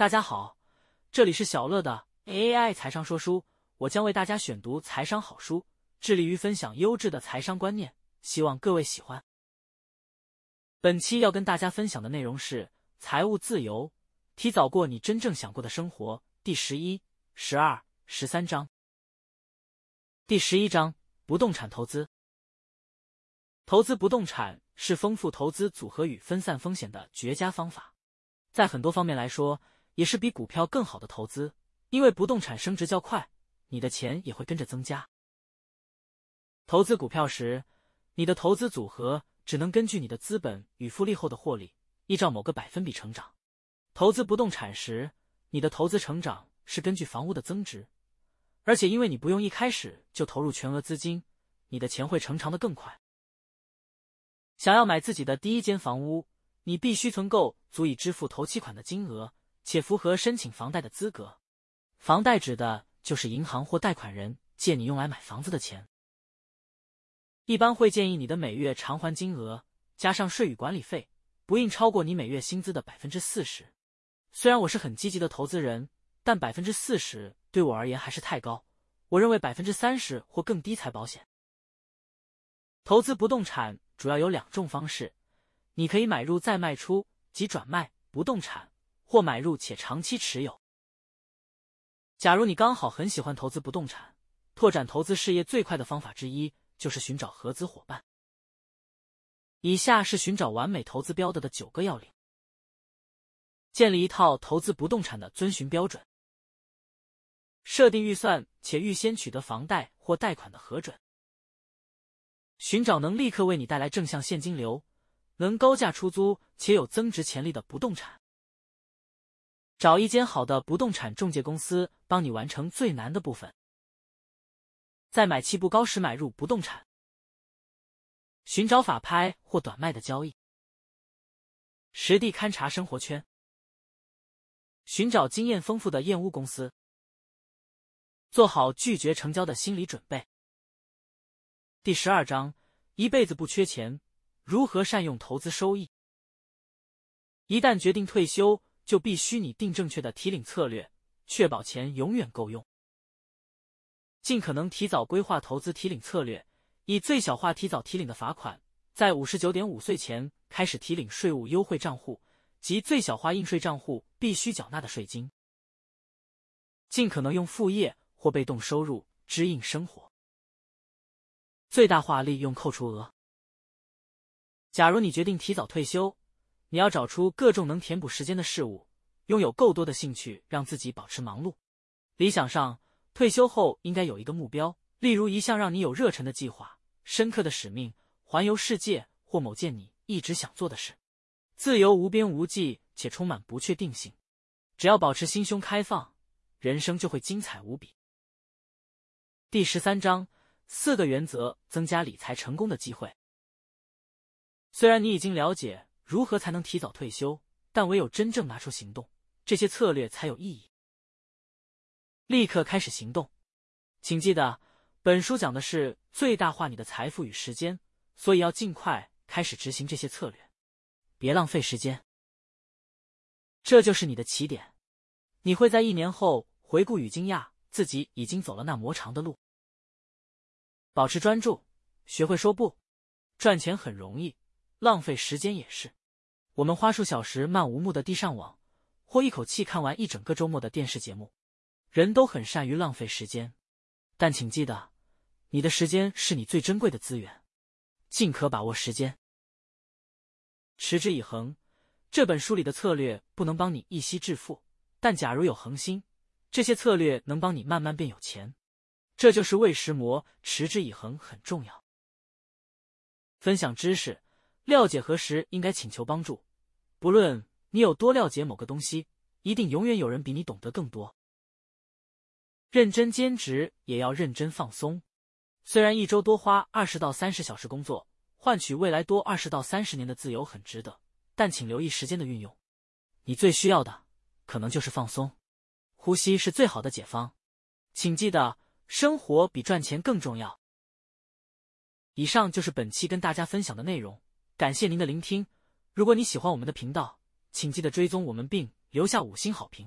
大家好，这里是小乐的 AI 财商说书，我将为大家选读财商好书，致力于分享优质的财商观念，希望各位喜欢。本期要跟大家分享的内容是财务自由，提早过你真正想过的生活。第十一、十二、十三章。第十一章：不动产投资。投资不动产是丰富投资组合与分散风险的绝佳方法，在很多方面来说，也是比股票更好的投资。因为不动产升值较快，你的钱也会跟着增加。投资股票时，你的投资组合只能根据你的资本与复利后的获利，依照某个百分比成长；投资不动产时，你的投资成长是根据房屋的增值，而且因为你不用一开始就投入全额资金，你的钱会成长的更快。想要买自己的第一间房屋，你必须存够足以支付头期款的金额，且符合申请房贷的资格。房贷指的就是银行或贷款人借你用来买房子的钱。一般会建议你的每月偿还金额加上税与管理费，不应超过你每月薪资的百分之四十。虽然我是很积极的投资人，但百分之四十对我而言还是太高。我认为百分之三十或更低才保险。投资不动产。主要有两种方式，你可以买入再卖出即转卖不动产，或买入且长期持有。假如你刚好很喜欢投资不动产，拓展投资事业最快的方法之一就是寻找合资伙伴。以下是寻找完美投资标的的九个要领：建立一套投资不动产的遵循标准，设定预算且预先取得房贷或贷款的核准。寻找能立刻为你带来正向现金流、能高价出租且有增值潜力的不动产。找一间好的不动产中介公司，帮你完成最难的部分。在买气不高时买入不动产。寻找法拍或短卖的交易。实地勘察生活圈。寻找经验丰富的验屋公司。做好拒绝成交的心理准备。第十二章，一辈子不缺钱，如何善用投资收益？一旦决定退休，就必须拟定正确的提领策略，确保钱永远够用。尽可能提早规划投资提领策略，以最小化提早提领的罚款，在五十九点五岁前开始提领税务优惠账户及最小化应税账户必须缴纳的税金。尽可能用副业或被动收入支应生活。最大化利用扣除额。假如你决定提早退休，你要找出各种能填补时间的事物，拥有够多的兴趣，让自己保持忙碌。理想上，退休后应该有一个目标，例如一项让你有热忱的计划、深刻的使命、环游世界或某件你一直想做的事。自由无边无际且充满不确定性，只要保持心胸开放，人生就会精彩无比。第十三章。四个原则增加理财成功的机会。虽然你已经了解如何才能提早退休，但唯有真正拿出行动，这些策略才有意义。立刻开始行动，请记得，本书讲的是最大化你的财富与时间，所以要尽快开始执行这些策略，别浪费时间。这就是你的起点，你会在一年后回顾与惊讶自己已经走了那么长的路。保持专注，学会说不。赚钱很容易，浪费时间也是。我们花数小时漫无目的地上网，或一口气看完一整个周末的电视节目。人都很善于浪费时间，但请记得，你的时间是你最珍贵的资源，尽可把握时间。持之以恒。这本书里的策略不能帮你一夕致富，但假如有恒心，这些策略能帮你慢慢变有钱。这就是为食魔，持之以恒很重要。分享知识，了解何时应该请求帮助？不论你有多了解某个东西，一定永远有人比你懂得更多。认真兼职也要认真放松。虽然一周多花二十到三十小时工作，换取未来多二十到三十年的自由很值得，但请留意时间的运用。你最需要的可能就是放松，呼吸是最好的解方。请记得。生活比赚钱更重要。以上就是本期跟大家分享的内容，感谢您的聆听。如果你喜欢我们的频道，请记得追踪我们并留下五星好评。